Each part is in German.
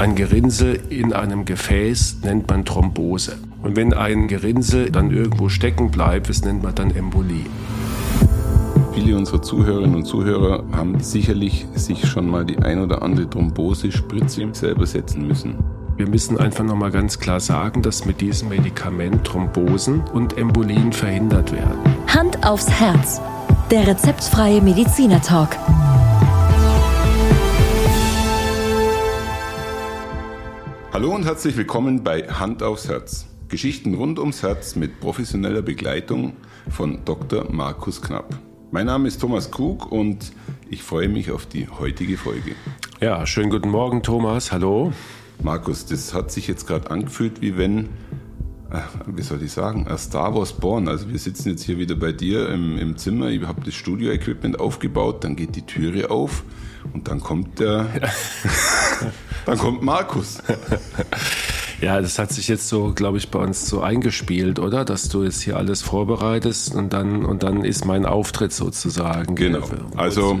Ein Gerinnsel in einem Gefäß nennt man Thrombose. Und wenn ein Gerinnsel dann irgendwo stecken bleibt, das nennt man dann Embolie. Viele unserer Zuhörerinnen und Zuhörer haben sicherlich sich schon mal die ein oder andere Thrombosespritze selber setzen müssen. Wir müssen einfach nochmal ganz klar sagen, dass mit diesem Medikament Thrombosen und Embolien verhindert werden. Hand aufs Herz. Der rezeptfreie Mediziner Hallo und herzlich willkommen bei Hand aufs Herz. Geschichten rund ums Herz mit professioneller Begleitung von Dr. Markus Knapp. Mein Name ist Thomas Krug und ich freue mich auf die heutige Folge. Ja, schönen guten Morgen, Thomas. Hallo. Markus, das hat sich jetzt gerade angefühlt, wie wenn, äh, wie soll ich sagen, a Star Wars Born. Also wir sitzen jetzt hier wieder bei dir im, im Zimmer, ich habe das Studio-Equipment aufgebaut, dann geht die Türe auf und dann kommt der, dann kommt Markus. Ja, das hat sich jetzt so, glaube ich, bei uns so eingespielt, oder? Dass du jetzt hier alles vorbereitest und dann und dann ist mein Auftritt sozusagen. Genau. Gell? Also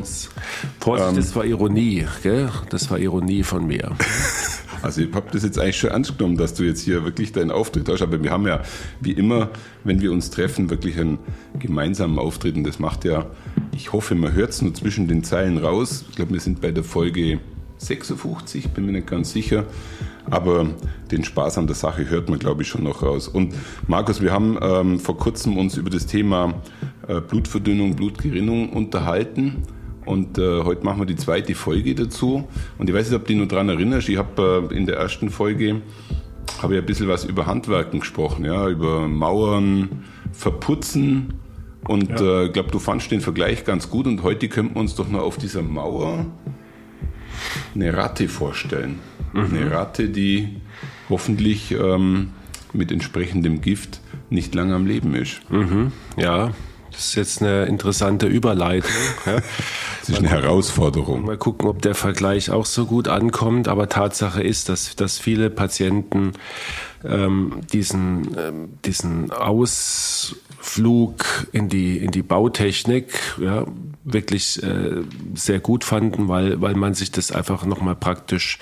Vorsicht, ähm, das war Ironie, gell? Das war Ironie von mir. Also ich habe das jetzt eigentlich schon ernst genommen, dass du jetzt hier wirklich deinen Auftritt hast. Aber wir haben ja wie immer, wenn wir uns treffen, wirklich einen gemeinsamen Auftritt. Und das macht ja, ich hoffe, man hört es nur zwischen den Zeilen raus. Ich glaube, wir sind bei der Folge 56, bin mir nicht ganz sicher. Aber den Spaß an der Sache hört man, glaube ich, schon noch raus. Und Markus, wir haben ähm, vor kurzem uns über das Thema äh, Blutverdünnung, Blutgerinnung unterhalten. Und äh, heute machen wir die zweite Folge dazu. Und ich weiß nicht, ob du dich noch daran erinnerst. Ich habe äh, in der ersten Folge habe ich ein bisschen was über Handwerken gesprochen, ja, über Mauern, Verputzen. Und ich Ja. äh, glaube, du fandst den Vergleich ganz gut. Und heute könnten wir uns doch noch auf dieser Mauer eine Ratte vorstellen. Eine Ratte, die hoffentlich ähm, mit entsprechendem Gift nicht lange am Leben ist. Ja, das ist jetzt eine interessante Überleitung. Das ist eine Herausforderung. Mal gucken, ob der Vergleich auch so gut ankommt. Aber Tatsache ist, dass, dass viele Patienten ähm, diesen, ähm, diesen Ausflug in die, in die Bautechnik ja, wirklich äh, sehr gut fanden, weil, weil man sich das einfach nochmal praktisch,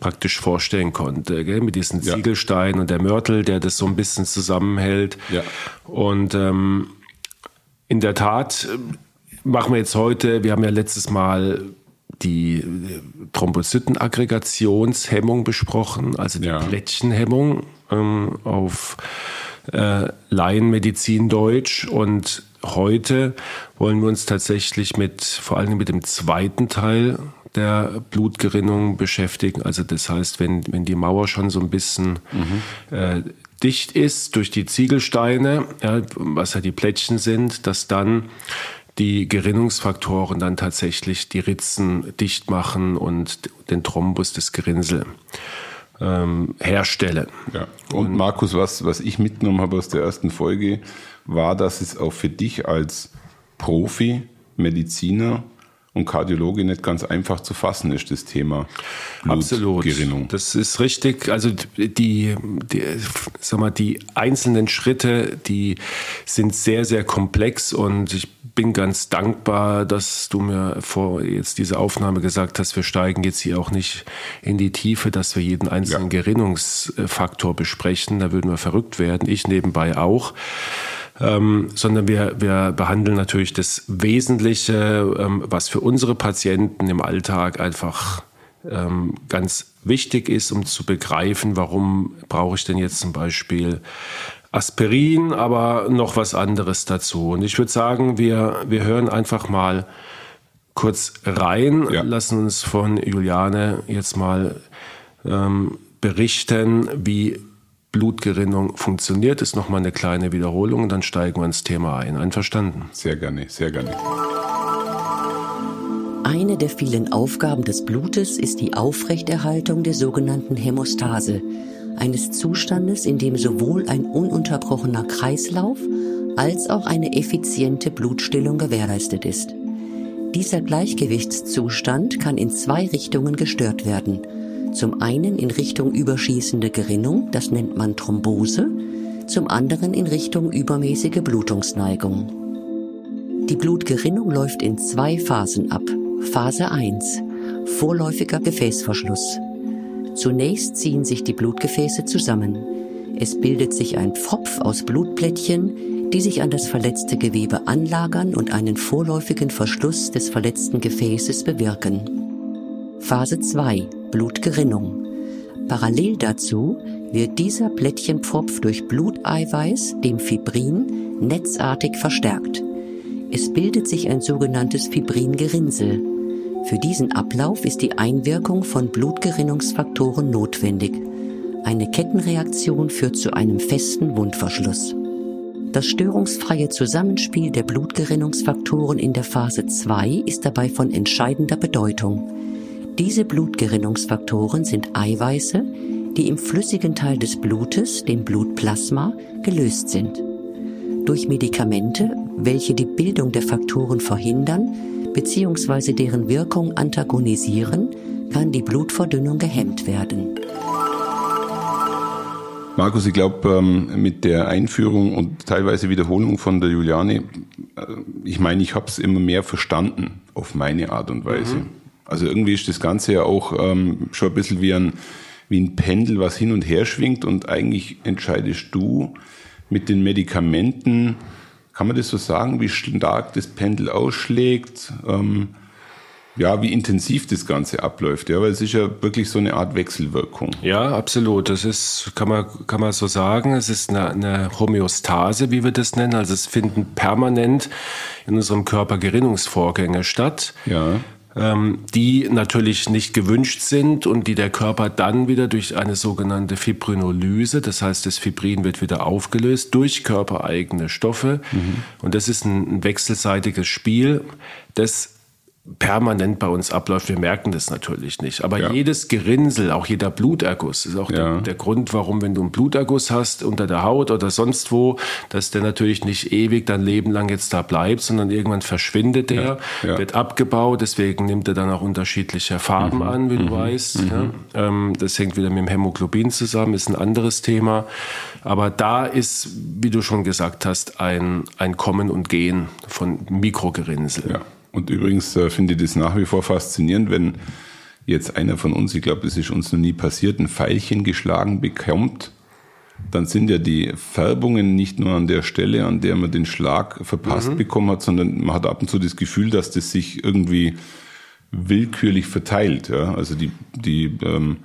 praktisch vorstellen konnte. Gell? Mit diesen Ja. Ziegelsteinen und der Mörtel, der das so ein bisschen zusammenhält. Ja. Und ähm, in der Tat äh, machen wir jetzt heute, wir haben ja letztes Mal die äh, Thrombozytenaggregationshemmung besprochen, also die Ja. Plättchenhemmung ähm, auf äh, Laienmedizin Deutsch. Und heute wollen wir uns tatsächlich mit, vor allem mit dem zweiten Teil der Blutgerinnung beschäftigen. Also das heißt, wenn, wenn die Mauer schon so ein bisschen äh, dicht ist durch die Ziegelsteine, ja, was ja die Plättchen sind, dass dann die Gerinnungsfaktoren dann tatsächlich die Ritzen dicht machen und den Thrombus, das Gerinnsel ähm, herstellen. Ja. Und Markus, was, was ich mitgenommen habe aus der ersten Folge, war, dass es auch für dich als Profi, Mediziner und Kardiologe nicht ganz einfach zu fassen ist, das Thema Absolut. Blutgerinnung. Das ist richtig. Also die, die, sag mal, die einzelnen Schritte, die sind sehr, sehr komplex und ich bin ganz dankbar, dass du mir vor jetzt diese Aufnahme gesagt hast, wir steigen jetzt hier auch nicht in die Tiefe, dass wir jeden einzelnen Ja. Gerinnungsfaktor besprechen. Da würden wir verrückt werden. Ich nebenbei auch. Ähm, sondern wir, wir behandeln natürlich das Wesentliche, ähm, was für unsere Patienten im Alltag einfach ähm, ganz wichtig ist, um zu begreifen, warum brauche ich denn jetzt zum Beispiel Aspirin, aber noch was anderes dazu. Und ich würde sagen, wir, wir hören einfach mal kurz rein, Ja. lassen uns von Juliane jetzt mal ähm, berichten, wie Blutgerinnung funktioniert. Ist nochmal eine kleine Wiederholung und dann steigen wir ins Thema ein. Einverstanden? Sehr gerne, sehr gerne. Eine der vielen Aufgaben des Blutes ist die Aufrechterhaltung der sogenannten Hämostase, eines Zustandes, in dem sowohl ein ununterbrochener Kreislauf als auch eine effiziente Blutstillung gewährleistet ist. Dieser Gleichgewichtszustand kann in zwei Richtungen gestört werden. Zum einen in Richtung überschießende Gerinnung, das nennt man Thrombose, zum anderen in Richtung übermäßige Blutungsneigung. Die Blutgerinnung läuft in zwei Phasen ab. Phase 1. Vorläufiger Gefäßverschluss. Zunächst ziehen sich die Blutgefäße zusammen. Es bildet sich ein Pfropf aus Blutplättchen, die sich an das verletzte Gewebe anlagern und einen vorläufigen Verschluss des verletzten Gefäßes bewirken. Phase 2 Blutgerinnung. Parallel dazu wird dieser Plättchenpfropf durch Bluteiweiß, dem Fibrin, netzartig verstärkt. Es bildet sich ein sogenanntes Fibringerinnsel. Für diesen Ablauf ist die Einwirkung von Blutgerinnungsfaktoren notwendig. Eine Kettenreaktion führt zu einem festen Wundverschluss. Das störungsfreie Zusammenspiel der Blutgerinnungsfaktoren in der Phase 2 ist dabei von entscheidender Bedeutung. Diese Blutgerinnungsfaktoren sind Eiweiße, die im flüssigen Teil des Blutes, dem Blutplasma, gelöst sind. Durch Medikamente, welche die Bildung der Faktoren verhindern bzw. deren Wirkung antagonisieren, kann die Blutverdünnung gehemmt werden. Markus, ich glaube, ähm, mit der Einführung und teilweise Wiederholung von der Juliane, äh, ich meine, ich habe es immer mehr verstanden auf meine Art und Weise. Mhm. Also irgendwie ist das Ganze ja auch ähm, schon ein bisschen wie ein, wie ein Pendel, was hin und her schwingt und eigentlich entscheidest du mit den Medikamenten, kann man das so sagen, wie stark das Pendel ausschlägt? Ähm, ja, wie intensiv das Ganze abläuft, ja, weil es ist ja wirklich so eine Art Wechselwirkung. Ja, absolut. Das ist, kann man, kann man so sagen. Es ist eine, eine Homöostase, wie wir das nennen. Also es finden permanent in unserem Körper Gerinnungsvorgänge statt. Ja die natürlich nicht gewünscht sind und die der Körper dann wieder durch eine sogenannte Fibrinolyse, das heißt, das Fibrin wird wieder aufgelöst durch körpereigene Stoffe. Mhm. Und das ist ein, ein wechselseitiges Spiel, das permanent bei uns abläuft. Wir merken das natürlich nicht. Aber ja. jedes Gerinnsel, auch jeder Bluterguss, ist auch ja. der, der, Grund, warum, wenn du einen Bluterguss hast unter der Haut oder sonst wo, dass der natürlich nicht ewig dein Leben lang jetzt da bleibt, sondern irgendwann verschwindet der, ja. wird abgebaut. Deswegen nimmt er dann auch unterschiedliche Farben mhm. an, wie du mhm. weißt. Mhm. Ähm, das hängt wieder mit dem Hämoglobin zusammen, ist ein anderes Thema. Aber da ist, wie du schon gesagt hast, ein, ein Kommen und Gehen von Mikrogerinnsel. Und übrigens äh, finde ich das nach wie vor faszinierend, wenn jetzt einer von uns, ich glaube, das ist uns noch nie passiert, ein Pfeilchen geschlagen bekommt, dann sind ja die Färbungen nicht nur an der Stelle, an der man den Schlag verpasst mhm. bekommen hat, sondern man hat ab und zu das Gefühl, dass das sich irgendwie willkürlich verteilt. Ja? Also die, die ähm,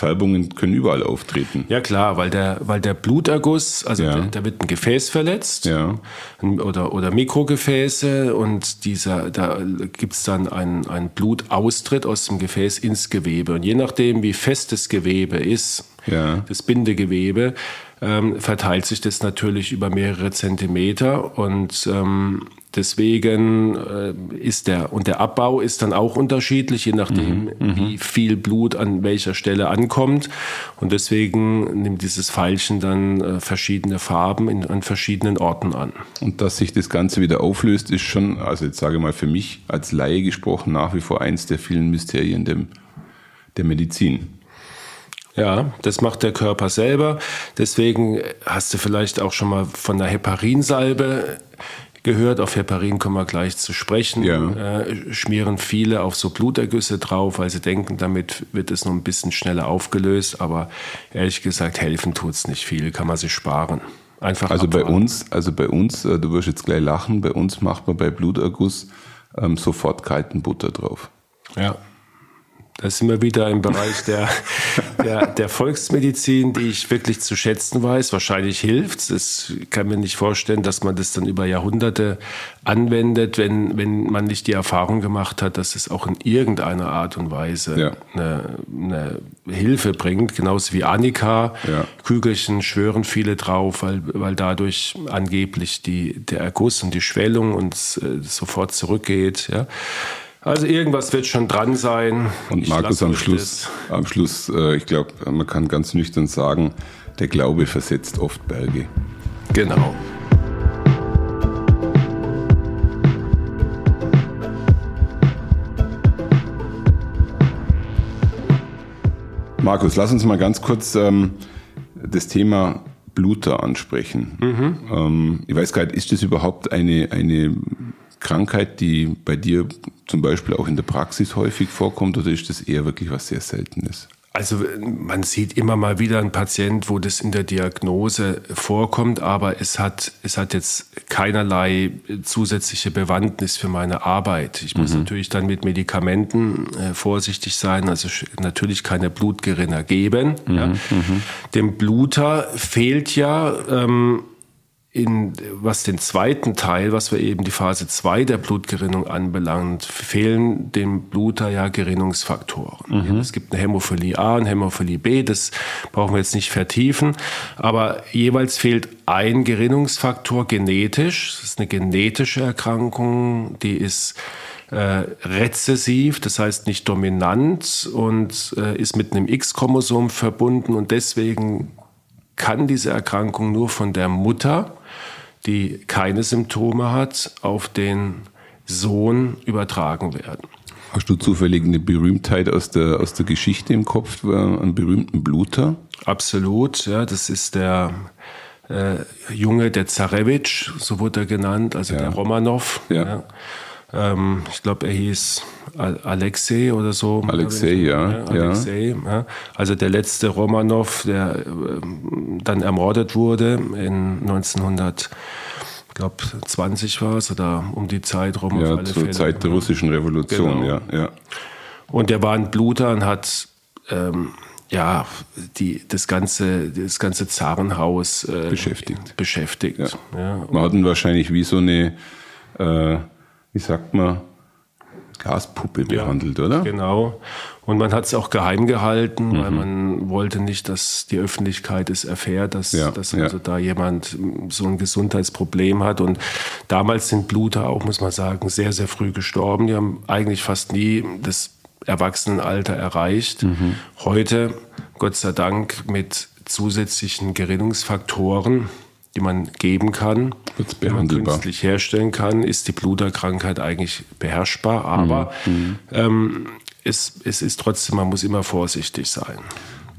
Färbungen können überall auftreten. Ja klar, weil der, weil der Bluterguss, also ja. da, wird ein Gefäß verletzt ja. oder, oder Mikrogefäße und dieser, da gibt's dann einen, einen Blutaustritt aus dem Gefäß ins Gewebe. Und je nachdem, wie fest das Gewebe ist, ja. das Bindegewebe, ähm, verteilt sich das natürlich über mehrere Zentimeter und ähm, deswegen äh, ist der und der Abbau ist dann auch unterschiedlich, je nachdem, mhm, mhm, wie viel Blut an welcher Stelle ankommt und deswegen nimmt dieses Pfeilchen dann äh, verschiedene Farben in, an verschiedenen Orten an. Und dass sich das Ganze wieder auflöst, ist schon, also jetzt sage ich mal für mich als Laie gesprochen, nach wie vor eins der vielen Mysterien der, der Medizin. Ja, das macht der Körper selber. Deswegen hast du vielleicht auch schon mal von der Heparinsalbe gehört. Auf Heparin kommen wir gleich zu sprechen. Ja. Äh, schmieren viele auf so Blutergüsse drauf, weil sie denken, damit wird es noch ein bisschen schneller aufgelöst. Aber ehrlich gesagt, helfen tut es nicht viel, kann man sich sparen. Einfach also abwarten. bei uns, also bei uns, äh, du wirst jetzt gleich lachen, bei uns macht man bei Bluterguss ähm, sofort kalten Butter drauf. Ja. Da sind wir wieder im Bereich der, der, der Volksmedizin, die ich wirklich zu schätzen weiß. Wahrscheinlich hilft es. Ich kann mir nicht vorstellen, dass man das dann über Jahrhunderte anwendet, wenn, wenn man nicht die Erfahrung gemacht hat, dass es auch in irgendeiner Art und Weise ja. eine, eine, Hilfe bringt. Genauso wie Annika. Ja. Kügelchen schwören viele drauf, weil, weil dadurch angeblich die, der Erguss und die Schwellung uns äh, sofort zurückgeht. Ja. Also irgendwas wird schon dran sein. Und ich Markus am Schluss, am Schluss, äh, ich glaube, man kann ganz nüchtern sagen, der Glaube versetzt oft Berge. Genau. Markus, lass uns mal ganz kurz ähm, das Thema Bluter ansprechen. Mhm. Ähm, ich weiß gar nicht, ist das überhaupt eine, eine Krankheit, die bei dir zum Beispiel auch in der Praxis häufig vorkommt oder ist das eher wirklich was sehr Seltenes? Also man sieht immer mal wieder einen Patient, wo das in der Diagnose vorkommt, aber es hat, es hat jetzt keinerlei zusätzliche Bewandtnis für meine Arbeit. Ich muss mhm. natürlich dann mit Medikamenten äh, vorsichtig sein, also natürlich keine Blutgerinner geben. Mhm. Ja. Mhm. Dem Bluter fehlt ja ähm, in, was den zweiten Teil, was wir eben die Phase 2 der Blutgerinnung anbelangt, fehlen dem Bluter ja Gerinnungsfaktoren. Mhm. Es gibt eine Hämophilie A und Hämophilie B, das brauchen wir jetzt nicht vertiefen, aber jeweils fehlt ein Gerinnungsfaktor genetisch. Das ist eine genetische Erkrankung, die ist äh, rezessiv, das heißt nicht dominant und äh, ist mit einem X-Chromosom verbunden und deswegen kann diese Erkrankung nur von der Mutter die keine Symptome hat, auf den Sohn übertragen werden. Hast du zufällig eine Berühmtheit aus der, aus der Geschichte im Kopf, äh, einen berühmten Bluter? Absolut, ja, das ist der äh, Junge, der Zarewitsch, so wurde er genannt, also ja. der Romanov. Ja. ja. Ähm, ich glaube, er hieß Alexei oder so. Alexei, ja. ja, Alexei, ja. Also der letzte Romanov, der ähm, dann ermordet wurde in 1900 ich glaube 20 war es oder um die Zeit rum. Ja, zur Fälle. Zeit der russischen Revolution, genau. ja, ja. Und der war ein Bluter und hat ähm, ja die, das ganze das ganze Zarenhaus äh, beschäftigt. beschäftigt. Ja. Ja. Man hat ihn wahrscheinlich wie so eine äh, wie sagt man, Gaspuppe behandelt, ja, oder? Genau. Und man hat es auch geheim gehalten, mhm. weil man wollte nicht, dass die Öffentlichkeit es erfährt, dass, ja, dass also ja. da jemand so ein Gesundheitsproblem hat. Und damals sind Bluter auch, muss man sagen, sehr, sehr früh gestorben. Die haben eigentlich fast nie das Erwachsenenalter erreicht. Mhm. Heute, Gott sei Dank, mit zusätzlichen Gerinnungsfaktoren, die man geben kann, die man künstlich herstellen kann, ist die Bluterkrankheit eigentlich beherrschbar. Aber mhm. ähm, es, es ist trotzdem, man muss immer vorsichtig sein.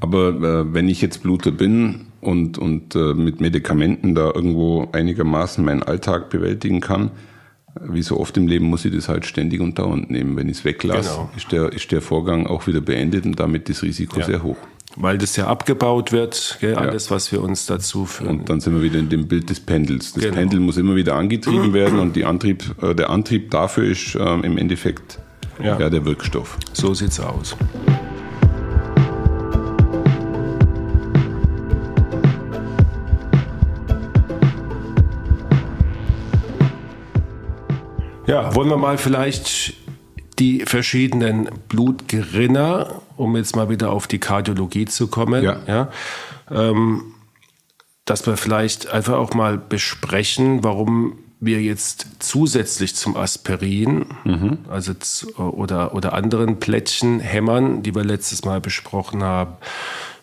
Aber äh, wenn ich jetzt Bluter bin und, und äh, mit Medikamenten da irgendwo einigermaßen meinen Alltag bewältigen kann, wie so oft im Leben muss ich das halt ständig und dauernd nehmen. Wenn ich es weglasse, genau. ist, der, ist der Vorgang auch wieder beendet und damit das Risiko ja. sehr hoch weil das ja abgebaut wird, gell, alles, was wir uns dazu führen. Und dann sind wir wieder in dem Bild des Pendels. Das genau. Pendel muss immer wieder angetrieben werden und Antrieb, äh, der Antrieb dafür ist äh, im Endeffekt ja. ja. der Wirkstoff. So sieht's aus. Ja, wollen wir mal vielleicht die verschiedenen Blutgerinner, um jetzt mal wieder auf die Kardiologie zu kommen, ja. ja ähm, dass wir vielleicht einfach auch mal besprechen, warum wir jetzt zusätzlich zum Aspirin mhm. also oder, oder anderen Plättchen, Hämmern, die wir letztes Mal besprochen haben,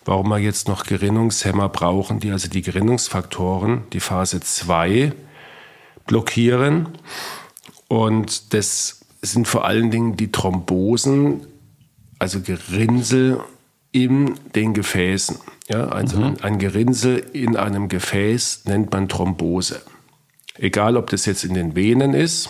warum wir jetzt noch Gerinnungshämmer brauchen, die also die Gerinnungsfaktoren, die Phase 2 blockieren. Und das sind vor allen Dingen die Thrombosen, also Gerinnsel in den Gefäßen. Ja, also mhm. ein Gerinnsel in einem Gefäß nennt man Thrombose. Egal, ob das jetzt in den Venen ist.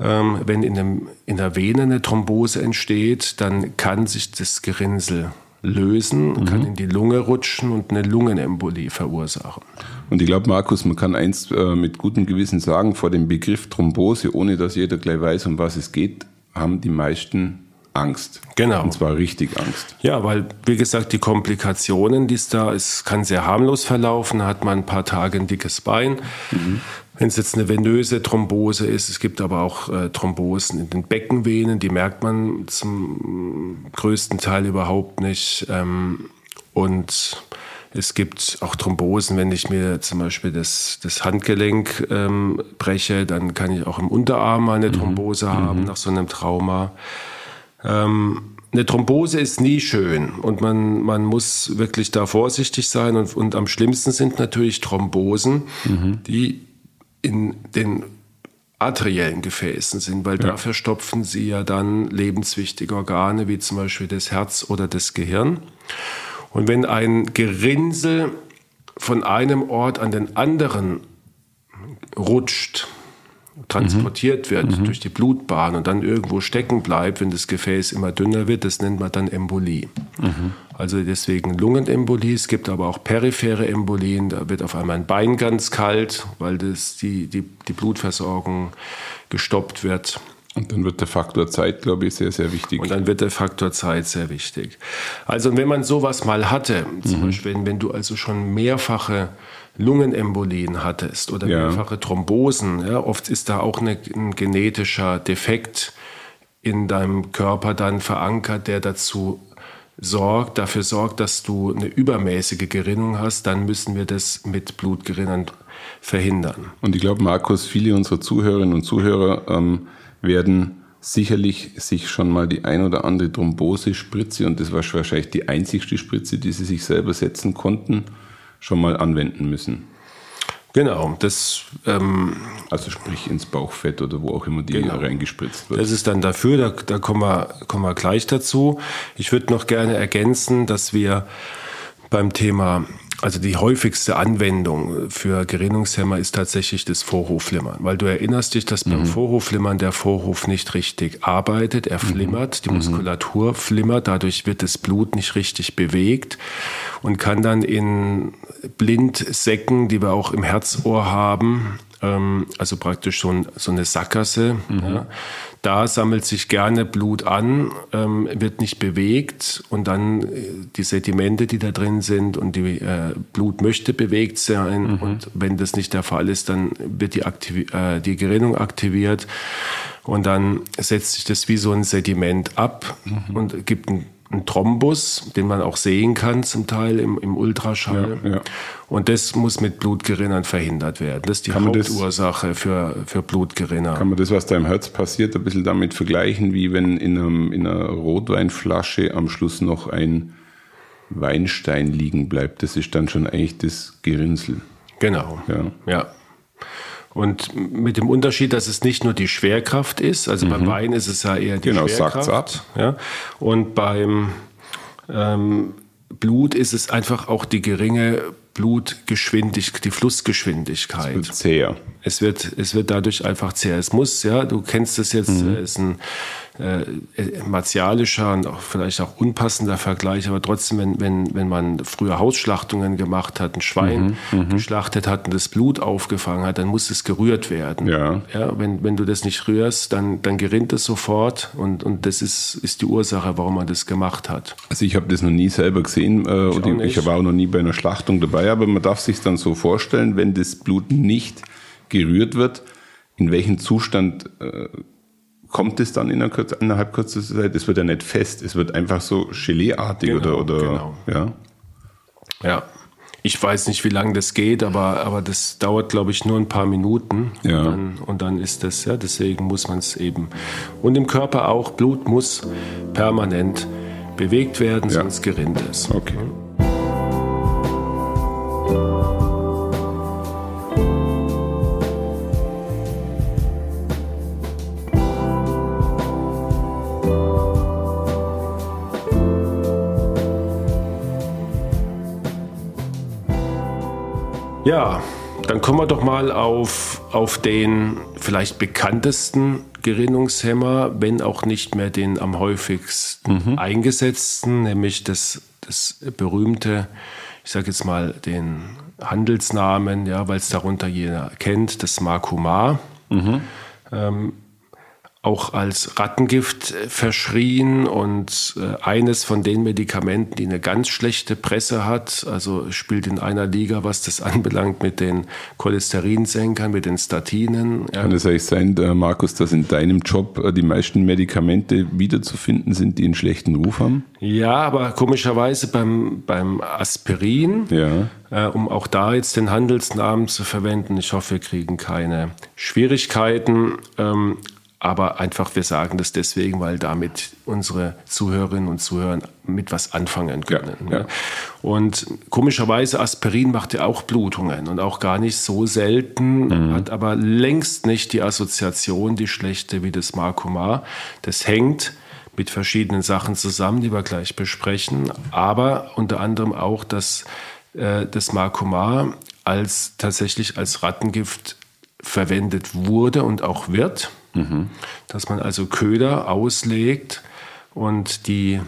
Ähm, wenn in, dem, in der Vene eine Thrombose entsteht, dann kann sich das Gerinnsel lösen, mhm. kann in die Lunge rutschen und eine Lungenembolie verursachen. Und ich glaube, Markus, man kann eins äh, mit gutem Gewissen sagen, vor dem Begriff Thrombose, ohne dass jeder gleich weiß, um was es geht, haben die meisten Angst. Genau. Und zwar richtig Angst. Ja, weil, wie gesagt, die Komplikationen, die es da ist, kann sehr harmlos verlaufen. Da hat man ein paar Tage ein dickes Bein. Mhm. Wenn es jetzt eine venöse Thrombose ist, es gibt aber auch äh, Thrombosen in den Beckenvenen, die merkt man zum größten Teil überhaupt nicht. Ähm, und es gibt auch Thrombosen, wenn ich mir zum Beispiel das, das Handgelenk ähm, breche, dann kann ich auch im Unterarm mal eine mhm. Thrombose mhm. haben nach so einem Trauma. Ähm, eine Thrombose ist nie schön und man, man muss wirklich da vorsichtig sein. Und, und am schlimmsten sind natürlich Thrombosen, mhm. die in den arteriellen Gefäßen sind, weil ja. da verstopfen sie ja dann lebenswichtige Organe, wie zum Beispiel das Herz oder das Gehirn. Und wenn ein Gerinnsel von einem Ort an den anderen rutscht, transportiert wird mhm. durch die Blutbahn und dann irgendwo stecken bleibt, wenn das Gefäß immer dünner wird, das nennt man dann Embolie. Mhm. Also deswegen Lungenembolie. Es gibt aber auch periphere Embolien. Da wird auf einmal ein Bein ganz kalt, weil das die, die, die Blutversorgung gestoppt wird. Und dann wird der Faktor Zeit, glaube ich, sehr, sehr wichtig. Und dann wird der Faktor Zeit sehr wichtig. Also wenn man sowas mal hatte, zum mhm. Beispiel wenn, wenn du also schon mehrfache Lungenembolien hattest oder ja. mehrfache Thrombosen, ja, oft ist da auch eine, ein genetischer Defekt in deinem Körper dann verankert, der dazu sorgt, dafür sorgt, dass du eine übermäßige Gerinnung hast, dann müssen wir das mit Blutgerinnern verhindern. Und ich glaube, Markus, viele unserer Zuhörerinnen und Zuhörer ähm, werden sicherlich sich schon mal die ein oder andere Thrombose-Spritze, und das war wahrscheinlich die einzigste Spritze, die sie sich selber setzen konnten, schon mal anwenden müssen. Genau, das. Ähm, also sprich ins Bauchfett oder wo auch immer die genau. reingespritzt wird. Das ist dann dafür, da, da kommen, wir, kommen wir gleich dazu. Ich würde noch gerne ergänzen, dass wir beim Thema also die häufigste Anwendung für Gerinnungshemmer ist tatsächlich das Vorhofflimmern, weil du erinnerst dich, dass beim mhm. Vorhofflimmern der Vorhof nicht richtig arbeitet, er mhm. flimmert, die mhm. Muskulatur flimmert, dadurch wird das Blut nicht richtig bewegt und kann dann in Blindsäcken, die wir auch im Herzohr haben, also praktisch so, ein, so eine Sackgasse. Mhm. Ja. Da sammelt sich gerne Blut an, ähm, wird nicht bewegt und dann äh, die Sedimente, die da drin sind und die äh, Blut möchte bewegt sein mhm. und wenn das nicht der Fall ist, dann wird die, Aktiv äh, die Gerinnung aktiviert und dann setzt sich das wie so ein Sediment ab mhm. und gibt ein ein Thrombus, den man auch sehen kann zum Teil im, im Ultraschall. Ja, ja. Und das muss mit Blutgerinnern verhindert werden. Das ist die kann Hauptursache das, für, für Blutgerinner. Kann man das, was da im Herz passiert, ein bisschen damit vergleichen, wie wenn in, einem, in einer Rotweinflasche am Schluss noch ein Weinstein liegen bleibt? Das ist dann schon eigentlich das Gerinnsel. Genau. Ja. ja. Und mit dem Unterschied, dass es nicht nur die Schwerkraft ist, also mhm. beim Wein ist es ja eher die genau, Schwerkraft. Ab. Ja, und beim ähm, Blut ist es einfach auch die geringe Blutgeschwindigkeit, die Flussgeschwindigkeit. Es wird zäher. Es wird, es wird dadurch einfach zäher. Es muss, ja, du kennst es jetzt, mhm. ist ein äh, martialischer und auch vielleicht auch unpassender Vergleich, aber trotzdem, wenn, wenn, wenn man früher Hausschlachtungen gemacht hat, ein Schwein mhm, mhm, geschlachtet hat und das Blut aufgefangen hat, dann muss es gerührt werden. Ja. Ja, wenn, wenn du das nicht rührst, dann, dann gerinnt es sofort und, und das ist, ist die Ursache, warum man das gemacht hat. Also ich habe das noch nie selber gesehen äh, ich und ich war auch noch nie bei einer Schlachtung dabei, aber man darf sich dann so vorstellen, wenn das Blut nicht gerührt wird, in welchem Zustand äh, kommt es dann in einer, innerhalb kürzester Zeit? Es wird ja nicht fest, es wird einfach so Geleeartig genau, oder, oder genau. ja. Ja. Ich weiß nicht, wie lange das geht, aber, aber das dauert, glaube ich, nur ein paar Minuten. Ja. Und, dann, und dann ist das, ja, deswegen muss man es eben. Und im Körper auch, Blut muss permanent bewegt werden, ja. sonst gerinnt es. Okay. Ja, dann kommen wir doch mal auf, auf den vielleicht bekanntesten Gerinnungshemmer, wenn auch nicht mehr den am häufigsten mhm. eingesetzten, nämlich das, das berühmte, ich sage jetzt mal den Handelsnamen, ja, weil es darunter jeder kennt, das Makuma. Mhm. Ähm, auch als Rattengift äh, verschrien und äh, eines von den Medikamenten, die eine ganz schlechte Presse hat, also spielt in einer Liga, was das anbelangt, mit den Cholesterinsenkern, mit den Statinen. Kann es eigentlich sein, Markus, dass in deinem Job äh, die meisten Medikamente wiederzufinden sind, die einen schlechten Ruf haben? Ja, aber komischerweise beim, beim Aspirin, ja. äh, um auch da jetzt den Handelsnamen zu verwenden, ich hoffe, wir kriegen keine Schwierigkeiten. Ähm, aber einfach, wir sagen das deswegen, weil damit unsere Zuhörerinnen und Zuhörer mit was anfangen können. Ja, ja. Und komischerweise, Aspirin macht ja auch Blutungen und auch gar nicht so selten, mhm. hat aber längst nicht die Assoziation, die schlechte wie das Marcomar. Das hängt mit verschiedenen Sachen zusammen, die wir gleich besprechen, aber unter anderem auch, dass äh, das Marcomar als tatsächlich als Rattengift verwendet wurde und auch wird, mhm. dass man also Köder auslegt und die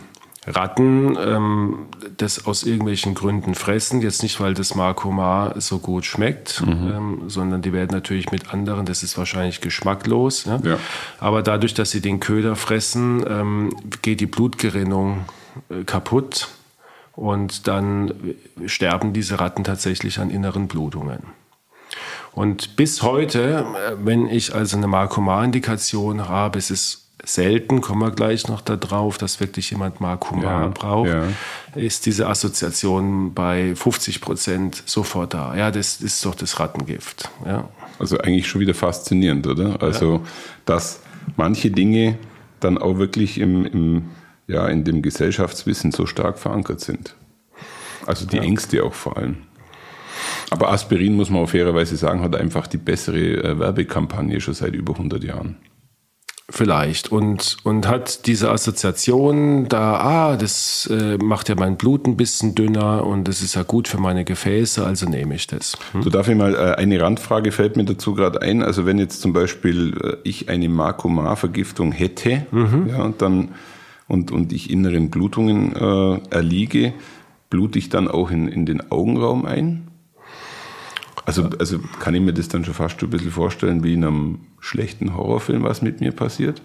Ratten ähm, das aus irgendwelchen Gründen fressen. Jetzt nicht, weil das Markomar so gut schmeckt, mhm. ähm, sondern die werden natürlich mit anderen, das ist wahrscheinlich geschmacklos. Ne? Ja. Aber dadurch, dass sie den Köder fressen, ähm, geht die Blutgerinnung äh, kaputt und dann sterben diese Ratten tatsächlich an inneren Blutungen. Und bis heute, äh, wenn ich also eine Markomar-Indikation habe, es ist selten, kommen wir gleich noch darauf, dass wirklich jemand Markumar ja, braucht, ja. ist diese Assoziation bei 50 Prozent sofort da. Ja, das ist doch das Rattengift. Ja. Also eigentlich schon wieder faszinierend, oder? Also, dass manche Dinge dann auch wirklich im, im, ja, in dem Gesellschaftswissen so stark verankert sind. Also die Ängste auch vor allem. Aber Aspirin, muss man auf fairerweise sagen, hat einfach die bessere äh, Werbekampagne schon seit über 100 Jahren vielleicht und, und hat diese Assoziation da, ah, das äh, macht ja mein Blut ein bisschen dünner und das ist ja gut für meine Gefäße, also nehme ich das. Hm? So darf ich mal, äh, eine Randfrage fällt mir dazu gerade ein, also wenn jetzt zum Beispiel äh, ich eine Makomar-Vergiftung hätte, mhm. ja, und dann, und, und ich inneren Blutungen äh, erliege, blute ich dann auch in, in den Augenraum ein? Also, also kann ich mir das dann schon fast ein bisschen vorstellen wie in einem schlechten Horrorfilm, was mit mir passiert?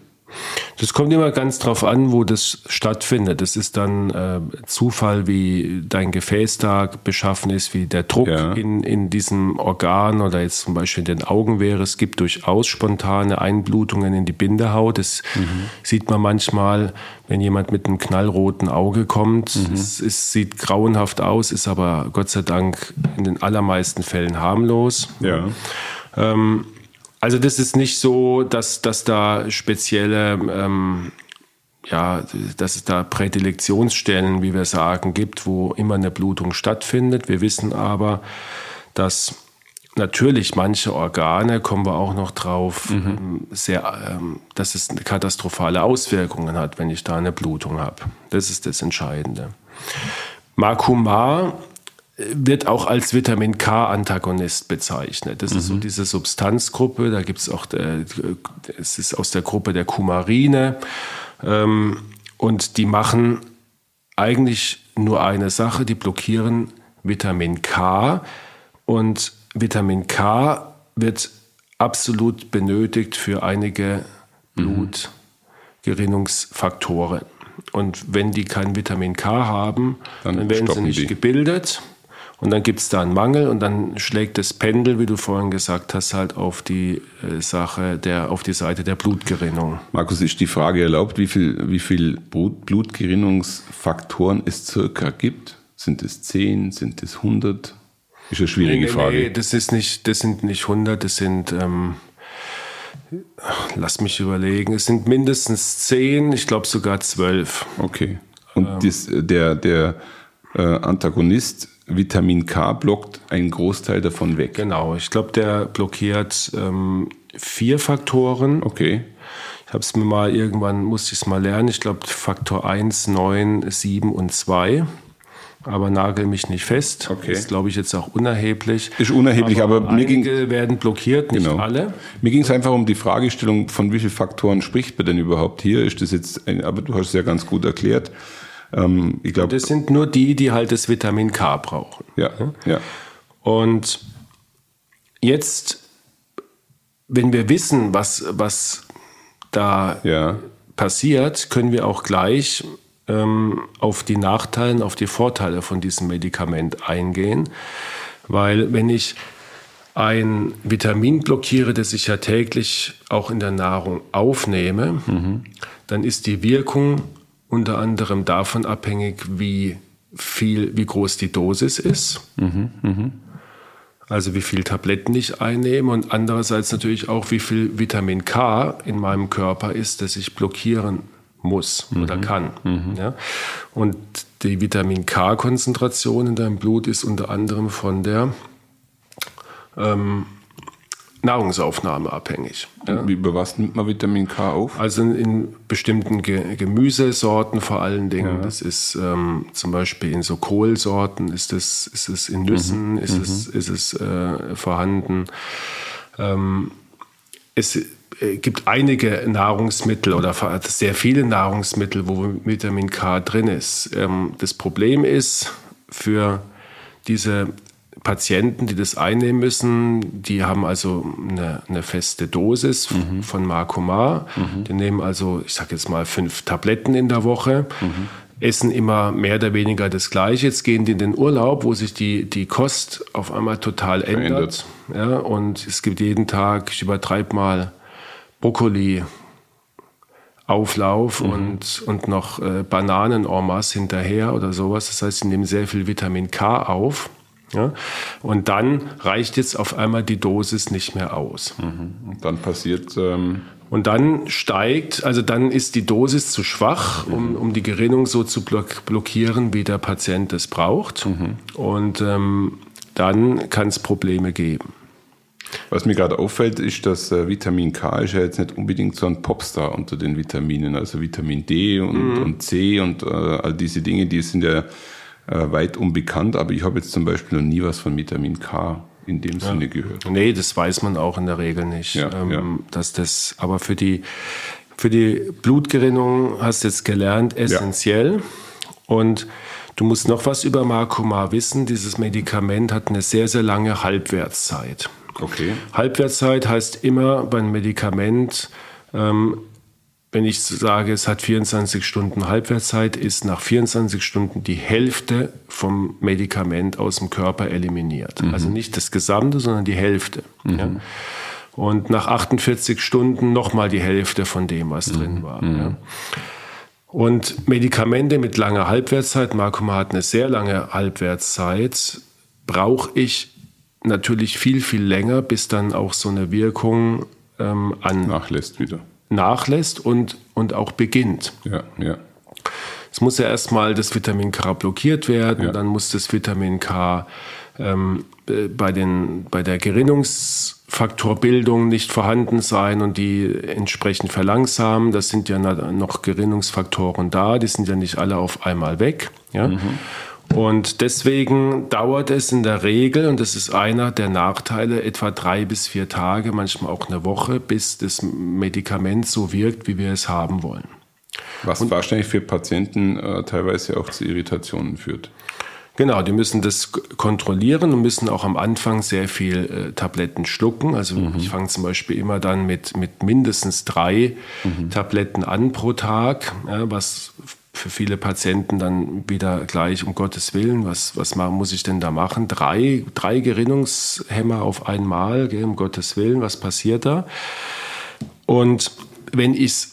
Das kommt immer ganz drauf an, wo das stattfindet. Das ist dann äh, Zufall, wie dein Gefäß da beschaffen ist, wie der Druck ja. in, in diesem Organ oder jetzt zum Beispiel in den Augen wäre. Es gibt durchaus spontane Einblutungen in die Bindehaut. Das mhm. sieht man manchmal, wenn jemand mit einem knallroten Auge kommt. Mhm. Es, es, sieht grauenhaft aus, ist aber Gott sei Dank in den allermeisten Fällen harmlos. Ja. Ähm, also das ist nicht so, dass, dass da spezielle, ähm, ja, dass es da Prädilektionsstellen, wie wir sagen, gibt, wo immer eine Blutung stattfindet. Wir wissen aber, dass natürlich manche Organe, kommen wir auch noch drauf, mhm. Ähm, sehr, ähm, dass es katastrophale Auswirkungen hat, wenn ich da eine Blutung habe. Das ist das Entscheidende. Makumar wird auch als Vitamin K-Antagonist bezeichnet. Das mhm. ist so mhm. diese Substanzgruppe, da gibt es auch, äh, es ist aus der Gruppe der Kumarine ähm, und die machen eigentlich nur eine Sache, die blockieren Vitamin K und Vitamin K wird absolut benötigt für einige mhm. Blutgerinnungsfaktoren. Und wenn die kein Vitamin K haben, dann, dann werden sie nicht die. gebildet und dann gibt es da einen Mangel und dann schlägt das Pendel, wie du vorhin gesagt hast, halt auf die äh, Sache der, auf die Seite der Blutgerinnung. Markus, ist die Frage erlaubt, wie viel, wie viel Blutgerinnungsfaktoren es circa gibt? Sind es 10? Sind es 100? Ist eine schwierige nee, nee, Frage. Nee, das ist nicht, das sind nicht 100, das sind, ähm, lass mich überlegen, es sind mindestens 10, ich glaube sogar 12. Okay. Und ähm, das, der, der äh, Antagonist Vitamin K blockt einen Großteil davon weg. Genau, ich glaube, der blockiert ähm, vier Faktoren. Okay. Ich habe es mir mal irgendwann, musste ich es mal lernen. Ich glaube, Faktor 1, 9, 7 und 2. Aber nagel mich nicht fest. Okay. Das ist, glaube ich, jetzt auch unerheblich. Ist unerheblich, aber, aber mir ging, werden blockiert, nicht genau. alle. Mir ging es einfach um die Fragestellung, von wie vielen Faktoren spricht man denn überhaupt hier? Ist das jetzt, ein, aber du hast es ja ganz gut erklärt. Ähm, ich glaube, das sind nur die, die halt das Vitamin K brauchen. Ja, ja. Und jetzt, wenn wir wissen, was, was da ja. passiert, können wir auch gleich ähm, auf die Nachteile, auf die Vorteile von diesem Medikament eingehen. Weil wenn ich ein Vitamin blockiere, das ich ja täglich auch in der Nahrung aufnehme, mhm. dann ist die Wirkung unter anderem davon abhängig, wie viel, wie groß die Dosis ist. Mhm, mh. Also wie viel Tabletten ich einnehme und andererseits natürlich auch, wie viel Vitamin K in meinem Körper ist, das ich blockieren muss mhm. oder kann. Mhm. Ja? Und die Vitamin K-Konzentration in deinem Blut ist unter anderem von der ähm, Nahrungsaufnahme abhängig. Ja. Wie über was nimmt man Vitamin K auf? Also in, in bestimmten Ge Gemüsesorten vor allen Dingen. Ja. Das ist ähm, zum Beispiel in so Kohlsorten, ist es, ist es in Nüssen, mhm. ist, mhm. es, ist es äh, vorhanden. Ähm, es äh, gibt einige Nahrungsmittel oder sehr viele Nahrungsmittel, wo Vitamin K drin ist. Ähm, das Problem ist für diese Patienten, die das einnehmen müssen, die haben also eine, eine feste Dosis mhm. von Marcomar. Mhm. Die nehmen also, ich sage jetzt mal, fünf Tabletten in der Woche. Mhm. Essen immer mehr oder weniger das Gleiche. Jetzt gehen die in den Urlaub, wo sich die, die Kost auf einmal total ändert. Ja, und es gibt jeden Tag, ich übertreibe mal, Brokkoli, Auflauf mhm. und, und noch äh, Bananen en masse hinterher oder sowas. Das heißt, sie nehmen sehr viel Vitamin K auf. Ja? Und dann reicht jetzt auf einmal die Dosis nicht mehr aus. Mhm. Und dann passiert. Ähm und dann steigt, also dann ist die Dosis zu schwach, um, mhm. um die Gerinnung so zu block blockieren, wie der Patient es braucht. Mhm. Und ähm, dann kann es Probleme geben. Was mir gerade auffällt, ist, dass äh, Vitamin K ist ja jetzt nicht unbedingt so ein Popstar unter den Vitaminen. Also Vitamin D und, mhm. und C und äh, all diese Dinge, die sind ja äh, weit unbekannt. Aber ich habe jetzt zum Beispiel noch nie was von Vitamin K in dem ja. Sinne gehört. Nee, das weiß man auch in der Regel nicht. Ja, ähm, ja. Dass das, aber für die, für die Blutgerinnung hast du jetzt gelernt, essentiell. Und du musst noch was über Marcomar wissen. Dieses Medikament hat eine sehr, sehr lange Halbwertszeit. Okay. Halbwertszeit heißt immer beim Medikament, ähm, wenn ich sage, es hat 24 Stunden Halbwertszeit, ist nach 24 Stunden die Hälfte vom Medikament aus dem Körper eliminiert. Mhm. Also nicht das Gesamte, sondern die Hälfte. Mhm. Ja? Und nach 48 Stunden nochmal die Hälfte von dem, was mhm. drin war. Mhm. Ja? Und Medikamente mit langer Halbwertszeit, Marcoma hat eine sehr lange Halbwertszeit, brauche ich natürlich viel, viel länger, bis dann auch so eine Wirkung ähm, an nachlässt wieder. Nachlässt und, und auch beginnt. Ja, ja. Es muss ja erstmal das Vitamin K blockiert werden, ja. dann muss das Vitamin K ähm, äh, bei, den, bei der Gerinnungsfaktorbildung nicht vorhanden sein und die entsprechend verlangsamen. Das sind ja noch Gerinnungsfaktoren da, die sind ja nicht alle auf einmal weg. Ja? Mhm. Und deswegen dauert es in der Regel, und das ist einer der Nachteile, etwa drei bis vier Tage, manchmal auch eine Woche, bis das Medikament so wirkt, wie wir es haben wollen. Was und, wahrscheinlich für Patienten äh, teilweise auch zu Irritationen führt. Genau, die müssen das kontrollieren und müssen auch am Anfang sehr viel äh, Tabletten schlucken. Also mhm. ich fange zum Beispiel immer dann mit, mit mindestens drei mhm. Tabletten an pro Tag, ja, was für viele Patienten dann wieder gleich, um Gottes Willen, was, was muss ich denn da machen? Drei, drei Gerinnungshemmer auf einmal, gell, um Gottes Willen, was passiert da? Und wenn ich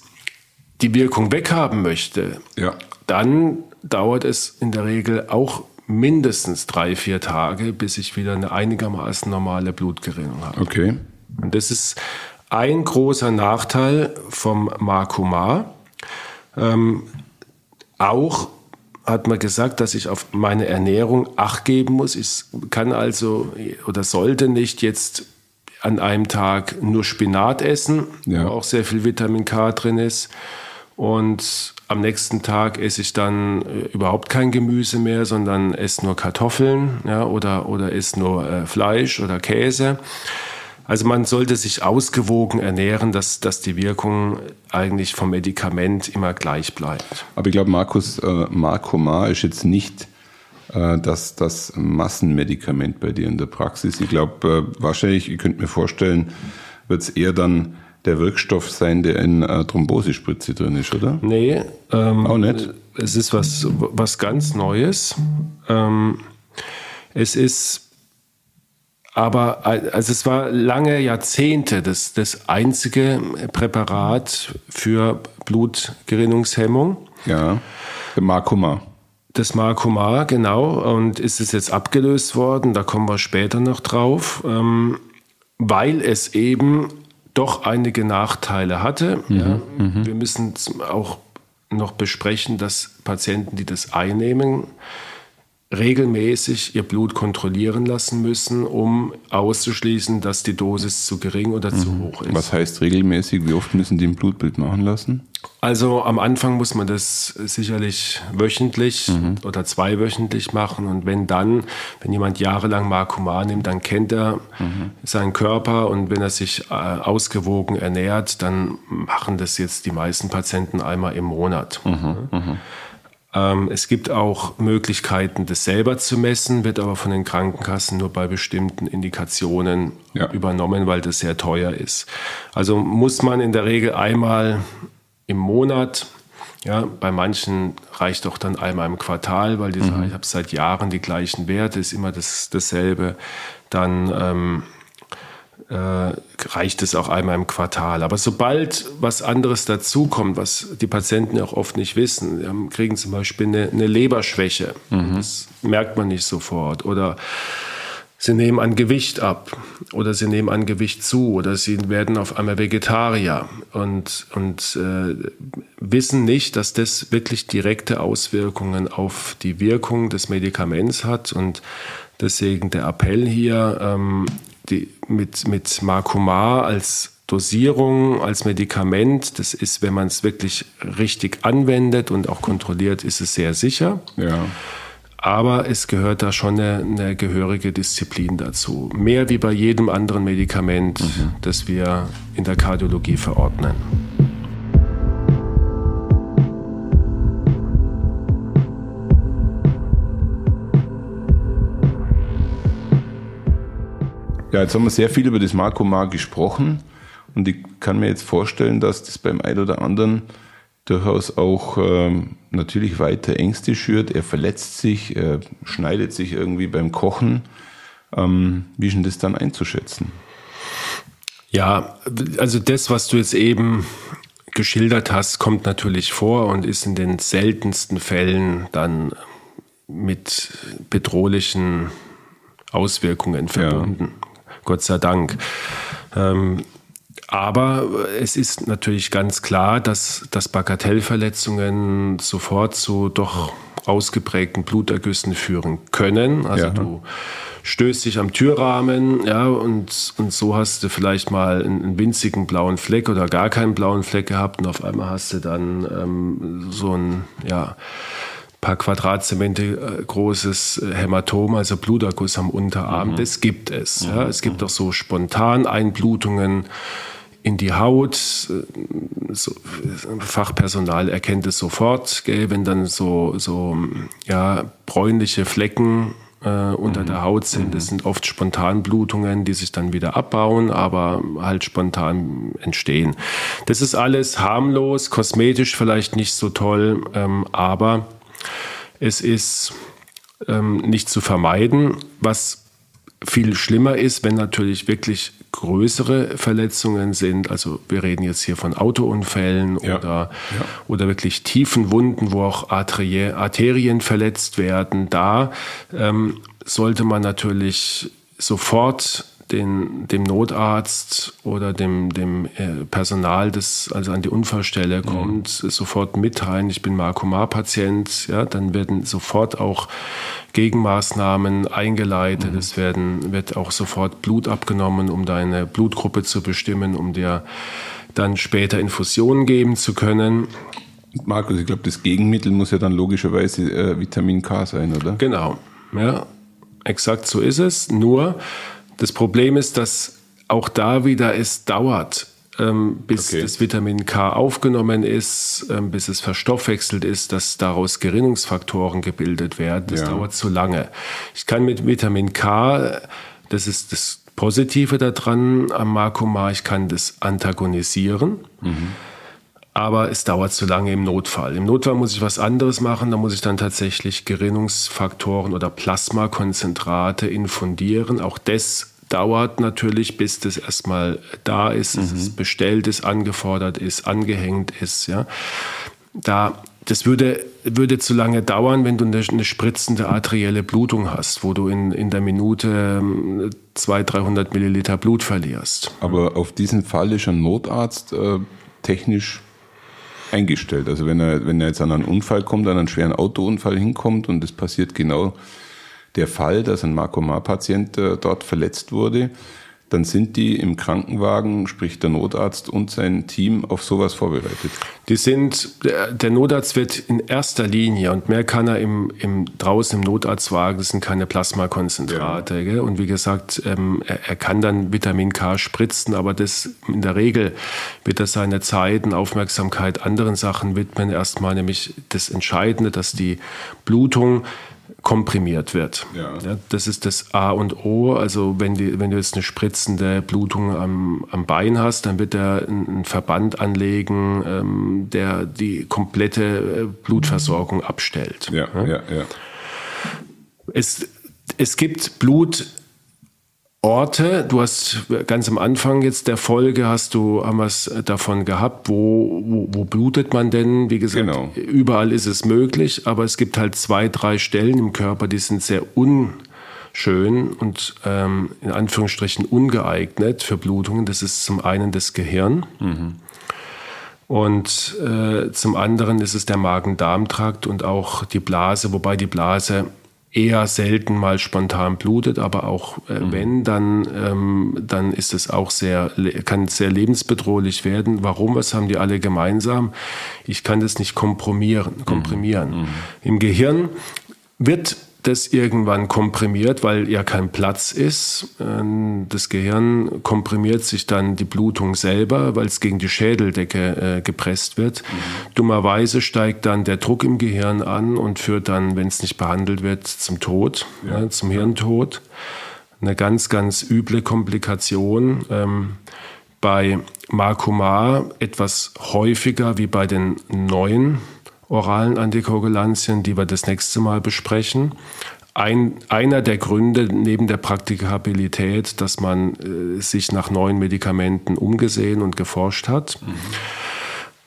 die Wirkung weghaben möchte, ja. dann dauert es in der Regel auch mindestens drei, vier Tage, bis ich wieder eine einigermaßen normale Blutgerinnung habe. Okay. Und das ist ein großer Nachteil vom Marcumar. Ähm, auch hat man gesagt, dass ich auf meine Ernährung Acht geben muss. Ich kann also oder sollte nicht jetzt an einem Tag nur Spinat essen, ja. wo auch sehr viel Vitamin K drin ist. Und am nächsten Tag esse ich dann äh, überhaupt kein Gemüse mehr, sondern esse nur Kartoffeln ja, oder, oder esse nur äh, Fleisch oder Käse. Also man sollte sich ausgewogen ernähren, dass, dass die Wirkung eigentlich vom Medikament immer gleich bleibt. Aber ich glaube, Markus, äh, Marcomar ist jetzt nicht äh, das, das Massenmedikament bei dir in der Praxis. Ich glaube, äh, wahrscheinlich, ihr könnt mir vorstellen, wird es eher dann der Wirkstoff sein, der in äh, Thrombosespritze drin ist, oder? Nee. Ähm, Auch nicht? Es ist was, was ganz Neues. Ähm, es ist aber also es war lange Jahrzehnte das, das einzige Präparat für Blutgerinnungshemmung. Ja, der Marcumar. Das Marcumar, genau. Und ist es jetzt abgelöst worden, da kommen wir später noch drauf, ähm, weil es eben doch einige Nachteile hatte. Mhm, ja. Mhm. Wir müssen auch noch besprechen, dass Patienten, die das einnehmen, regelmäßig ihr Blut kontrollieren lassen müssen, um auszuschließen, dass die Dosis zu gering oder zu hoch ist. Was heißt regelmäßig? Wie oft müssen die ein Blutbild machen lassen? Also am Anfang muss man das sicherlich wöchentlich oder zweiwöchentlich machen. Und wenn dann, wenn jemand jahrelang Markoman nimmt, dann kennt er seinen Körper und wenn er sich äh, ausgewogen ernährt, dann machen das jetzt die meisten Patienten einmal im Monat. Ähm, es gibt auch Möglichkeiten, das selber zu messen, wird aber von den Krankenkassen nur bei bestimmten Indikationen Ja. übernommen, weil das sehr teuer ist. Also muss man in der Regel einmal im Monat, ja, bei manchen reicht auch dann einmal im Quartal, weil die sagen, ich habe seit Jahren die gleichen Werte, ist immer das, dasselbe. Dann ähm, äh, reicht es auch einmal im Quartal. Aber sobald was anderes dazukommt, was die Patienten ja auch oft nicht wissen, haben- kriegen zum Beispiel eine, eine Leberschwäche, das merkt man nicht sofort. Oder sie nehmen an Gewicht ab. Oder sie nehmen an Gewicht zu. Oder sie werden auf einmal Vegetarier. Und, und äh, wissen nicht, dass das wirklich direkte Auswirkungen auf die Wirkung des Medikaments hat. Und deswegen der Appell hier, ähm, die, mit, mit Marcumar als Dosierung, als Medikament, das ist, wenn man es wirklich richtig anwendet und auch kontrolliert, ist es sehr sicher. Ja. Aber es gehört da schon eine, eine gehörige Disziplin dazu. Mehr wie bei jedem anderen Medikament, das wir in der Kardiologie verordnen. Ja, jetzt haben wir sehr viel über das Markomar gesprochen und ich kann mir jetzt vorstellen, dass das beim einen oder anderen durchaus auch ähm, natürlich weiter Ängste schürt. Er verletzt sich, er schneidet sich irgendwie beim Kochen. Ähm, wie ist denn das dann einzuschätzen? Ja, also das, was du jetzt eben geschildert hast, kommt natürlich vor und ist in den seltensten Fällen dann mit bedrohlichen Auswirkungen verbunden. Gott sei Dank. Ähm, aber es ist natürlich ganz klar, dass, dass Bagatellverletzungen sofort zu doch ausgeprägten Blutergüssen führen können. Also Ja. du stößt dich am Türrahmen, ja, und, und so hast du vielleicht mal einen, winzigen blauen Fleck oder gar keinen blauen Fleck gehabt und auf einmal hast du dann ähm, so ein, ja, paar Quadratzentimeter äh, großes äh, Hämatom, also Bluterguss am Unterarm. Das gibt es. Ja. Es gibt auch so spontan Einblutungen in die Haut. Äh, So, Fachpersonal erkennt es sofort, gell, wenn dann so, so ja, bräunliche Flecken äh, unter der Haut sind. Das sind oft Spontanblutungen, die sich dann wieder abbauen, aber halt spontan entstehen. Das ist alles harmlos, kosmetisch vielleicht nicht so toll, ähm, aber es ist ähm, nicht zu vermeiden. Was viel schlimmer ist, wenn natürlich wirklich größere Verletzungen sind. Also wir reden jetzt hier von Autounfällen Ja. oder, oder wirklich tiefen Wunden, wo auch Arterie, Arterien verletzt werden. Da ähm, sollte man natürlich sofort den, dem Notarzt oder dem, dem äh, Personal, das also an die Unfallstelle kommt, sofort mitteilen, ich bin Markomar-Patient. Ja, dann werden sofort auch Gegenmaßnahmen eingeleitet. Es werden, wird auch sofort Blut abgenommen, um deine Blutgruppe zu bestimmen, um dir dann später Infusionen geben zu können. Markus, ich glaube, das Gegenmittel muss ja dann logischerweise äh, Vitamin K sein, oder? Genau, ja, exakt so ist es. Nur das Problem ist, dass auch da wieder es dauert, ähm, bis Okay. das Vitamin K aufgenommen ist, ähm, bis es verstoffwechselt ist, dass daraus Gerinnungsfaktoren gebildet werden. Das Ja. dauert zu lange. Ich kann mit Vitamin K, das ist das Positive daran am Markomar, ich kann das antagonisieren. Aber es dauert zu lange im Notfall. Im Notfall muss ich was anderes machen. Da muss ich dann tatsächlich Gerinnungsfaktoren oder Plasmakonzentrate infundieren. Auch das dauert natürlich, bis das erstmal da ist, bis es bestellt ist, angefordert ist, angehängt ist. Ja. Da, das würde, würde zu lange dauern, wenn du eine, eine spritzende arterielle Blutung hast, wo du in, in der Minute ähm, 200, 300 Milliliter Blut verlierst. Aber auf diesen Fall ist ein Notarzt äh, technisch eingestellt. Also wenn er, wenn er jetzt an einen Unfall kommt, an einen schweren Autounfall hinkommt und es passiert genau der Fall, dass ein Markomar-Patient äh, dort verletzt wurde, dann sind die im Krankenwagen, sprich der Notarzt und sein Team, auf sowas vorbereitet. Die sind, der Notarzt wird in erster Linie, und mehr kann er im, im, draußen im Notarztwagen, das sind keine Plasmakonzentrate. Ja. Und wie gesagt, ähm, er, er, kann dann Vitamin K spritzen, aber das in der Regel wird er seine Zeit und Aufmerksamkeit anderen Sachen widmen. Erstmal nämlich das Entscheidende, dass die Blutung komprimiert wird. Ja. ja. das ist das A und O. Also wenn, die, wenn du jetzt eine spritzende Blutung am, am Bein hast, dann wird er einen Verband anlegen, ähm, der die komplette äh, Blutversorgung abstellt. Ja, ja, ja. ja. Es, es gibt Blut Orte, du hast ganz am Anfang jetzt der Folge hast du haben wir es davon gehabt, wo, wo, wo blutet man denn? Wie gesagt, genau. überall ist es möglich, aber es gibt halt zwei, drei Stellen im Körper, die sind sehr unschön und ähm, in Anführungsstrichen ungeeignet für Blutungen. Das ist zum einen das Gehirn. Mhm. Und äh, zum anderen ist es der Magen-Darm-Trakt und auch die Blase, wobei die Blase eher selten mal spontan blutet, aber auch äh, mhm. wenn, dann, ähm, dann ist es auch sehr, kann sehr lebensbedrohlich werden. Warum? Was haben die alle gemeinsam? Ich kann das nicht komprimieren. komprimieren. Mhm. mhm. Im Gehirn wird das irgendwann komprimiert, weil ja kein Platz ist. Ähm, das Gehirn komprimiert sich dann die Blutung selber, weil es gegen die Schädeldecke äh, gepresst wird. Mhm. Dummerweise steigt dann der Druck im Gehirn an und führt dann, wenn es nicht behandelt wird, zum Tod, ja. Ja, zum Hirntod. Eine ganz, ganz üble Komplikation. Ähm, bei Markumar etwas häufiger wie bei den neuen oralen Antikoagulantien, die wir das nächste Mal besprechen. Ein, einer der Gründe neben der Praktikabilität, dass man äh, sich nach neuen Medikamenten umgesehen und geforscht hat. Mhm.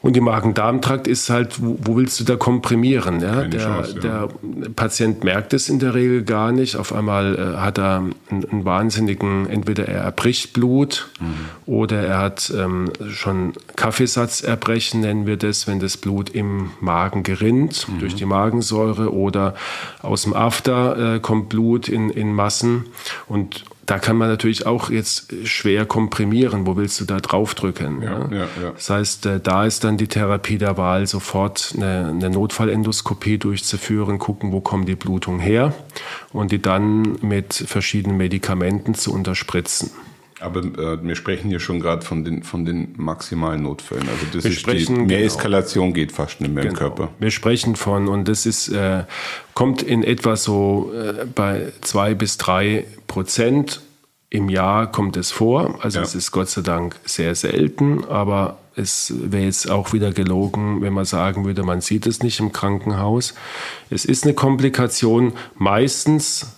Und die Magen-Darm-Trakt ist halt, wo, wo, willst du da komprimieren? Ja? Der, Chance, ja. der, Patient merkt es in der Regel gar nicht. Auf einmal äh, hat er einen, einen, wahnsinnigen, entweder er erbricht Blut mhm. oder er hat ähm, schon Kaffeesatzerbrechen, nennen wir das, wenn das Blut im Magen gerinnt mhm. durch die Magensäure oder aus dem After äh, kommt Blut in, in Massen. Und da kann man natürlich auch jetzt schwer komprimieren. Wo willst du da draufdrücken? Ja, ja? Ja, ja. Das heißt, äh, da ist dann die Therapie der Wahl, sofort eine, eine Notfallendoskopie durchzuführen, gucken, wo kommen die Blutungen her und die dann mit verschiedenen Medikamenten zu unterspritzen. Aber äh, wir sprechen hier schon gerade von den, von den maximalen Notfällen. Also das wir ist sprechen, die, mehr genau. Eskalation geht fast nicht mehr genau. im Körper. Wir sprechen von, und das ist, äh, kommt in etwa so äh, bei zwei bis drei Prozent im Jahr kommt es vor. Also ja. es ist Gott sei Dank sehr selten, aber es wäre jetzt auch wieder gelogen, wenn man sagen würde, man sieht es nicht im Krankenhaus. Es ist eine Komplikation. Meistens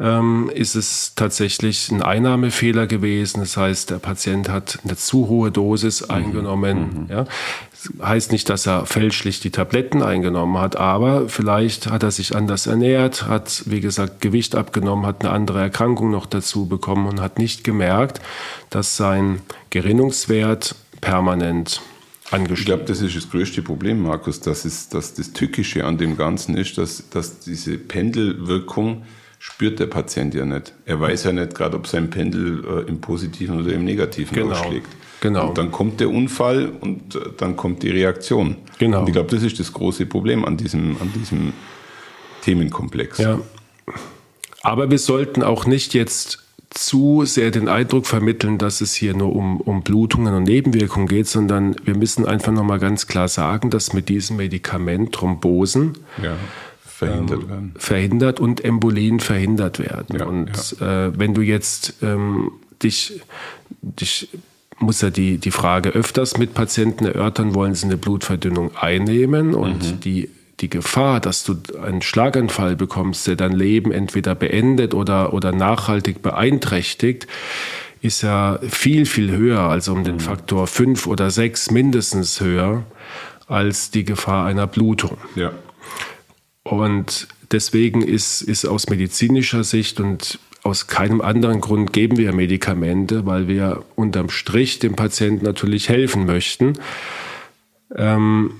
ähm, ist es tatsächlich ein Einnahmefehler gewesen. Das heißt, der Patient hat eine zu hohe Dosis mhm. eingenommen. Mhm. Ja. Das heißt nicht, dass er fälschlich die Tabletten eingenommen hat, aber vielleicht hat er sich anders ernährt, hat, wie gesagt, Gewicht abgenommen, hat eine andere Erkrankung noch dazu bekommen und hat nicht gemerkt, dass sein Gerinnungswert permanent ich glaube, das ist das größte Problem, Markus, dass, es, dass das Tückische an dem Ganzen ist, dass, dass diese Pendelwirkung spürt der Patient ja nicht. Er weiß ja nicht gerade, ob sein Pendel äh, im Positiven oder im Negativen genau. ausschlägt. Genau. Und dann kommt der Unfall und äh, dann kommt die Reaktion. Genau. Und ich glaube, das ist das große Problem an diesem, an diesem Themenkomplex. Ja. Aber wir sollten auch nicht jetzt zu sehr den Eindruck vermitteln, dass es hier nur um, um Blutungen und Nebenwirkungen geht, sondern wir müssen einfach nochmal ganz klar sagen, dass mit diesem Medikament Thrombosen ja verhindert ähm, werden. Verhindert und Embolien verhindert werden. Ja, und ja. Äh, wenn du jetzt ähm, dich, dich muss ja die, die Frage öfters mit Patienten erörtern, wollen sie eine Blutverdünnung einnehmen und mhm. die die Gefahr, dass du einen Schlaganfall bekommst, der dein Leben entweder beendet oder, oder nachhaltig beeinträchtigt, ist ja viel, viel höher, also um den mhm. Faktor fünf oder sechs mindestens höher als die Gefahr einer Blutung. Ja. Und deswegen ist, ist aus medizinischer Sicht und aus keinem anderen Grund geben wir Medikamente, weil wir unterm Strich dem Patienten natürlich helfen möchten. ähm,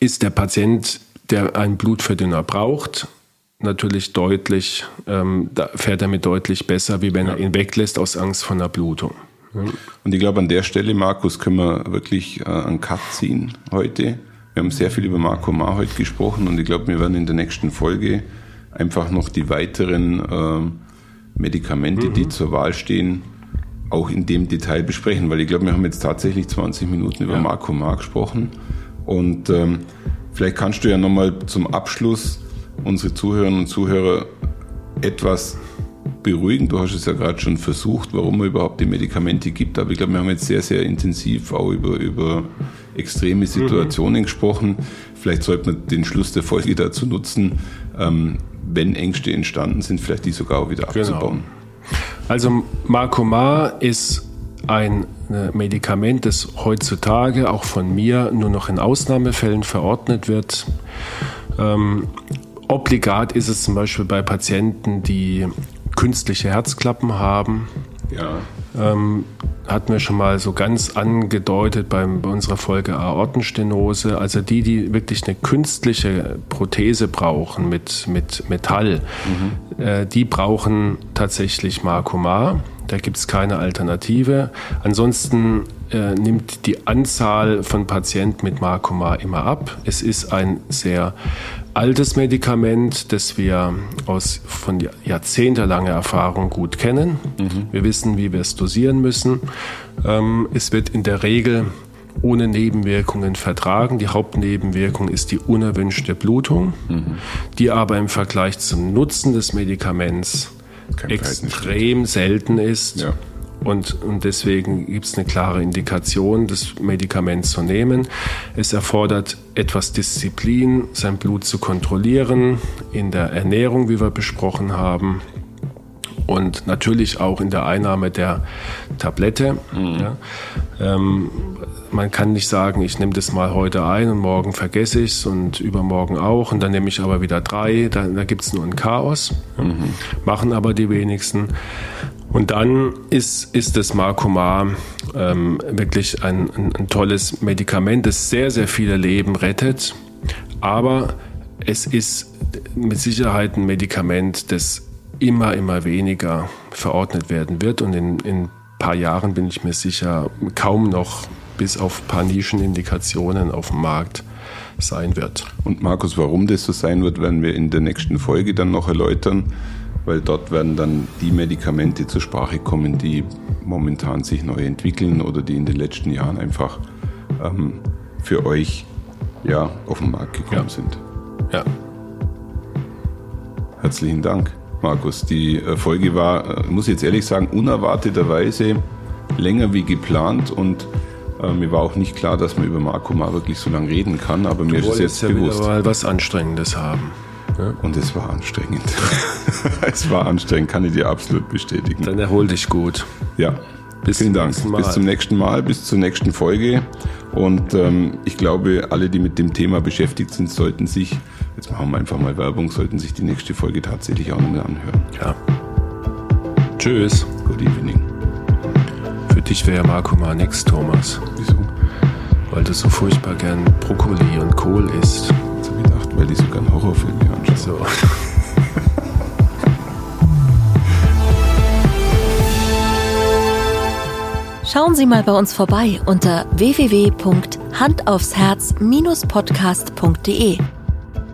ist der Patient, der einen Blutverdünner braucht, natürlich deutlich, ähm, da fährt er mit deutlich besser, wie wenn er ihn weglässt aus Angst vor einer Blutung. Und ich glaube, an der Stelle, Markus, können wir wirklich äh, einen Cut ziehen heute. Wir haben sehr viel über Marco Ma heute gesprochen und ich glaube, wir werden in der nächsten Folge einfach noch die weiteren äh, Medikamente, mhm. die zur Wahl stehen, auch in dem Detail besprechen, weil ich glaube, wir haben jetzt tatsächlich 20 Minuten über ja. Marco Ma gesprochen und ähm, vielleicht kannst du ja nochmal zum Abschluss unsere Zuhörerinnen und Zuhörer etwas beruhigen. Du hast es ja gerade schon versucht, warum man überhaupt die Medikamente gibt. Aber ich glaube, wir haben jetzt sehr, sehr intensiv auch über, über extreme Situationen mhm. gesprochen. Vielleicht sollte man den Schluss der Folge dazu nutzen, ähm, wenn Ängste entstanden sind, vielleicht die sogar auch wieder genau. abzubauen. Also Marcomar ist ein äh, Medikament, das heutzutage auch von mir nur noch in Ausnahmefällen verordnet wird. Ähm, obligat ist es zum Beispiel bei Patienten, die künstliche Herzklappen haben. Ja. Ähm, hatten wir schon mal so ganz angedeutet beim, bei unserer Folge Aortenstenose. Also die, die wirklich eine künstliche Prothese brauchen mit, mit Metall, mhm. äh, die brauchen tatsächlich Marcomar. Da gibt es keine Alternative. Ansonsten äh, nimmt die Anzahl von Patienten mit Marcomar immer ab. Es ist ein sehr altes Medikament, das wir aus von jahrzehntelanger Erfahrung gut kennen. Mhm. Wir wissen, wie wir es dosieren müssen. Ähm, es wird in der Regel ohne Nebenwirkungen vertragen. Die Hauptnebenwirkung ist die unerwünschte Blutung, mhm. die aber im Vergleich zum Nutzen des Medikaments Kein extrem selten ist. Ja. Und, und deswegen gibt es eine klare Indikation, das Medikament zu nehmen. Es erfordert etwas Disziplin, sein Blut zu kontrollieren, in der Ernährung, wie wir besprochen haben. Und natürlich auch in der Einnahme der Tablette. Mhm. Ja. Ähm, man kann nicht sagen, ich nehme das mal heute ein und morgen vergesse ich es und übermorgen auch und dann nehme ich aber wieder drei. Da, da gibt es nur ein Chaos. Mhm. Machen aber die wenigsten. Und dann ist, ist das Marcomar ähm, wirklich ein, ein, ein tolles Medikament, das sehr, sehr viele Leben rettet. Aber es ist mit Sicherheit ein Medikament, das immer, immer weniger verordnet werden wird. Und in, in ein paar Jahren bin ich mir sicher, kaum noch bis auf ein paar Nischenindikationen auf dem Markt sein wird. Und Markus, warum das so sein wird, werden wir in der nächsten Folge dann noch erläutern weil dort werden dann die Medikamente zur Sprache kommen, die momentan sich neu entwickeln oder die in den letzten Jahren einfach ähm, für euch ja, auf den Markt gekommen ja. sind. Ja. Herzlichen Dank, Markus. Die äh, Folge war, äh, muss ich jetzt ehrlich sagen, unerwarteterweise länger wie geplant und äh, mir war auch nicht klar, dass man über Marco mal wirklich so lange reden kann, aber du mir ist es jetzt ja bewusst. Wieder mal was Anstrengendes haben. Ja. Und es war anstrengend. es war anstrengend, kann ich dir absolut bestätigen. Dann erhol dich gut. Ja. Bis Vielen Dank. Bis zum nächsten Mal, bis zur nächsten Folge. Und ähm, ich glaube, alle, die mit dem Thema beschäftigt sind, sollten sich, jetzt machen wir einfach mal Werbung, sollten sich die nächste Folge tatsächlich auch nochmal anhören. Ja. Tschüss. Good evening. Für dich wäre Marco mal nix, Thomas. Wieso? Weil du so furchtbar gern Brokkoli und Kohl isst. Habe ich gedacht, weil die so gern Horrorfilme anschauen. So. Schauen Sie mal bei uns vorbei unter www.handaufsherz-podcast.de